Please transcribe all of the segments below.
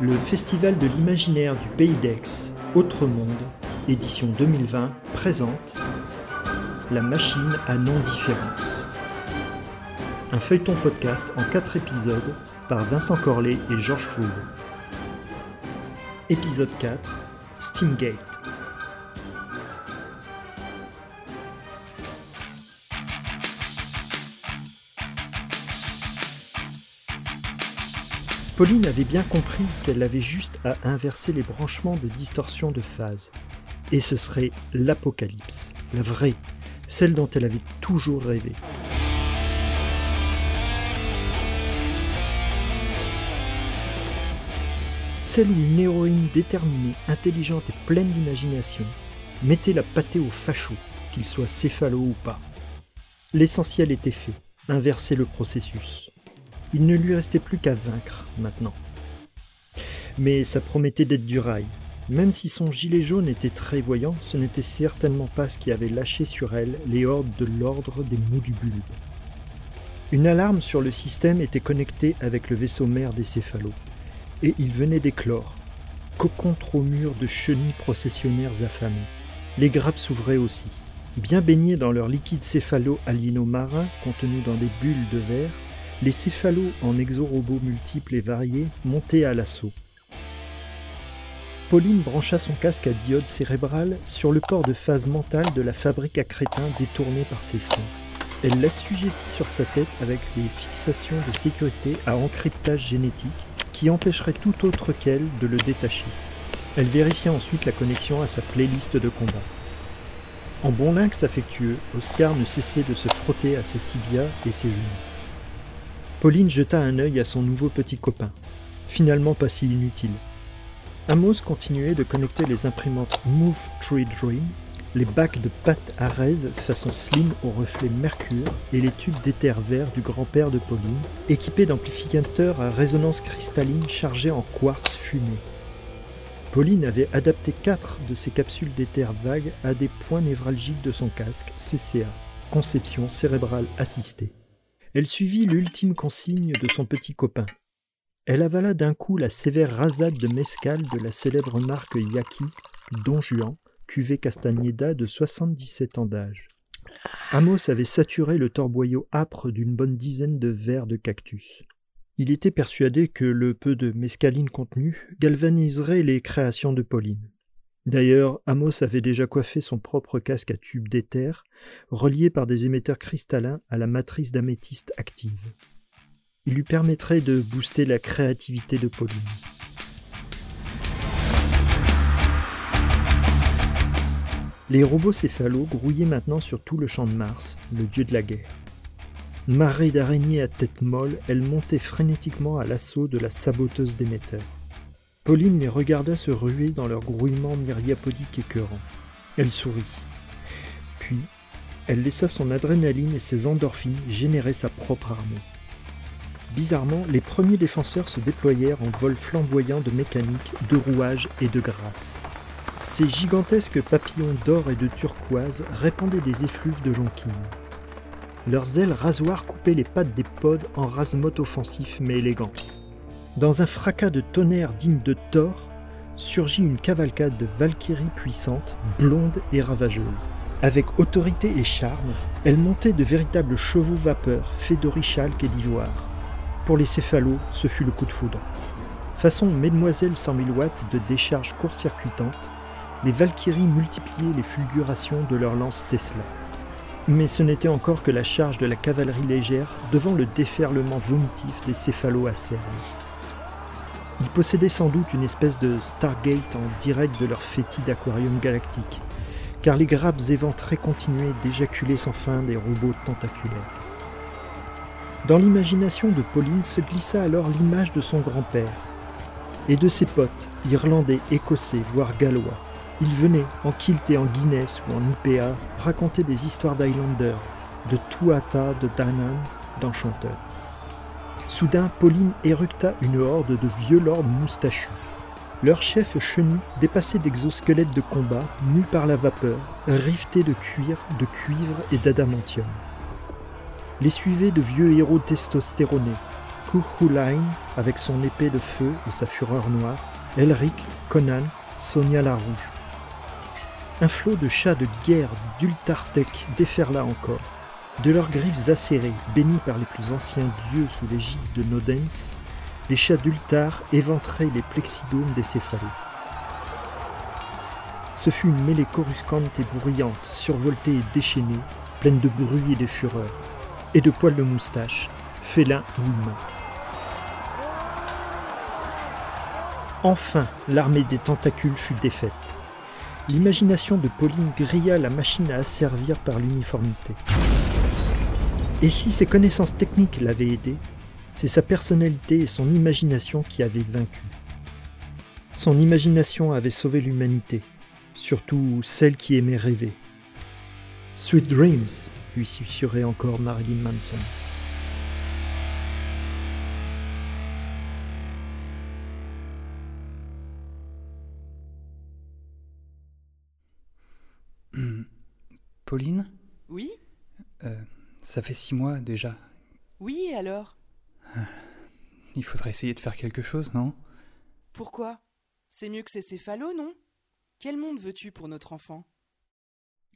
Le Festival de l'imaginaire du Pays d'Aix, Autre Monde, édition 2020, présente La machine à non-différence. Un feuilleton podcast en 4 épisodes par Vincent Corlet et Georges Foul. Épisode 4 Steamgate. Pauline avait bien compris qu'elle avait juste à inverser les branchements de distorsion de phase. Et ce serait l'apocalypse, la vraie, celle dont elle avait toujours rêvé. Celle où une héroïne déterminée, intelligente et pleine d'imagination mettait la pâtée au facho, qu'il soit céphalo ou pas. L'essentiel était fait, inverser le processus. Il ne lui restait plus qu'à vaincre maintenant. Mais ça promettait d'être du rail. Même si son gilet jaune était très voyant, ce n'était certainement pas ce qui avait lâché sur elle les hordes de l'ordre des mous du. Une alarme sur le système était connectée avec le vaisseau mère des céphalos, et il venait d'éclore. Cocon trop mûr de chenilles processionnaires affamées. Les grappes s'ouvraient aussi. Bien baignés dans leur liquide céphalo-aliéno-marin contenu dans des bulles de verre, les céphalos en exorobots multiples et variés montaient à l'assaut. Pauline brancha son casque à diode cérébrale sur le port de phase mentale de la fabrique à crétins détournée par ses soins. Elle l'assujettit sur sa tête avec les fixations de sécurité à encryptage génétique qui empêcherait tout autre qu'elle de le détacher. Elle vérifia ensuite la connexion à sa playlist de combat. En bon lynx affectueux, Oscar ne cessait de se frotter à ses tibias et ses genoux. Pauline jeta un œil à son nouveau petit copain, finalement pas si inutile. Amos continuait de connecter les imprimantes Move Tree Dream, les bacs de pâte à rêve façon slim au reflet mercure et les tubes d'éther vert du grand-père de Pauline, équipés d'amplificateurs à résonance cristalline chargés en quartz fumé. Pauline avait adapté quatre de ces capsules d'éther vague à des points névralgiques de son casque CCA, conception cérébrale assistée. Elle suivit l'ultime consigne de son petit copain. Elle avala d'un coup la sévère rasade de mescal de la célèbre marque Yaki, Don Juan, cuvée Castagneda de 77 ans d'âge. Amos avait saturé le torboyau âpre d'une bonne dizaine de verres de cactus. Il était persuadé que le peu de mescaline contenu galvaniserait les créations de Pauline. D'ailleurs, Amos avait déjà coiffé son propre casque à tube d'éther, relié par des émetteurs cristallins à la matrice d'améthyste active. Il lui permettrait de booster la créativité de Pauline. Les robots céphalos grouillaient maintenant sur tout le champ de Mars, le dieu de la guerre. Marée d'araignées à tête molle, elles montaient frénétiquement à l'assaut de la saboteuse d'émetteurs. Pauline les regarda se ruer dans leur grouillement myriapodique écœurant. Elle sourit. Puis, elle laissa son adrénaline et ses endorphines générer sa propre armée. Bizarrement, les premiers défenseurs se déployèrent en vol flamboyant de mécanique, de rouage et de grâce. Ces gigantesques papillons d'or et de turquoise répandaient des effluves de jonquilles. Leurs ailes rasoirs coupaient les pattes des pods en rasemote offensif mais élégant. Dans un fracas de tonnerre digne de Thor, surgit une cavalcade de valkyries puissantes, blondes et ravageuses. Avec autorité et charme, elles montaient de véritables chevaux vapeurs faits d'orichalque et d'ivoire. Pour les céphalos, ce fut le coup de foudre. Façon Mesdemoiselles 100 000 watts de décharge court-circuitante, les Valkyries multipliaient les fulgurations de leurs lances Tesla. Mais ce n'était encore que la charge de la cavalerie légère devant le déferlement vomitif des céphalos acernes. Ils possédaient sans doute une espèce de Stargate en direct de leur fétide aquarium galactique, car les grappes éventrées continuaient d'éjaculer sans fin des robots tentaculaires. Dans l'imagination de Pauline se glissa alors l'image de son grand-père et de ses potes, irlandais, écossais, voire gallois. Ils venaient, en kilt et en Guinness ou en IPA, raconter des histoires d'Highlander, de Tuatha, de Danann, d'enchanteurs. Soudain, Pauline éructa une horde de vieux lords moustachus. Leur chef chenille dépassait d'exosquelettes de combat, nus par la vapeur, rivetés de cuir, de cuivre et d'adamantium. Les suivaient de vieux héros testostéronés, Kuchulain avec son épée de feu et sa fureur noire, Elric, Conan, Sonia la Rouge. Un flot de chats de guerre d'Ultartec déferla encore. De leurs griffes acérées, bénies par les plus anciens dieux sous l'égide de Nodens, les chats d'Ultar éventraient les plexidomes des céphalées. Ce fut une mêlée coruscante et bruyante, survoltée et déchaînée, pleine de bruit et de fureur, et de poils de moustache, félin ou humain. Enfin, l'armée des tentacules fut défaite. L'imagination de Pauline grilla la machine à asservir par l'uniformité. Et si ses connaissances techniques l'avaient aidé, c'est sa personnalité et son imagination qui avaient vaincu. Son imagination avait sauvé l'humanité, surtout celle qui aimait rêver. Sweet Dreams, lui susurrait encore Marilyn Manson. Pauline? Oui? Euh, Ça fait six mois déjà. Oui, alors? Il faudrait essayer de faire quelque chose, non? Pourquoi? C'est mieux que ces céphalos, non? Quel monde veux-tu pour notre enfant?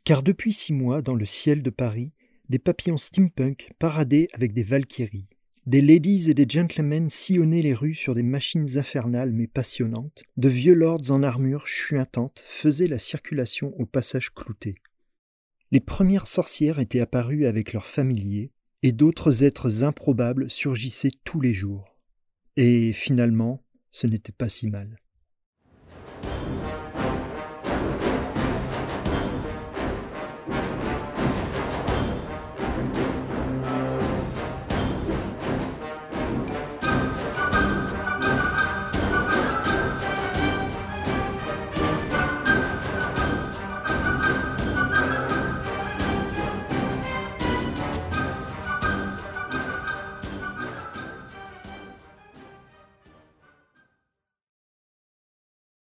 Car depuis six mois, dans le ciel de Paris, des papillons steampunk paradaient avec des valkyries. Des ladies et des gentlemen sillonnaient les rues sur des machines infernales mais passionnantes. De vieux lords en armure chuintantes faisaient la circulation au passage clouté. Les premières sorcières étaient apparues avec leurs familiers, et d'autres êtres improbables surgissaient tous les jours. Et finalement, ce n'était pas si mal.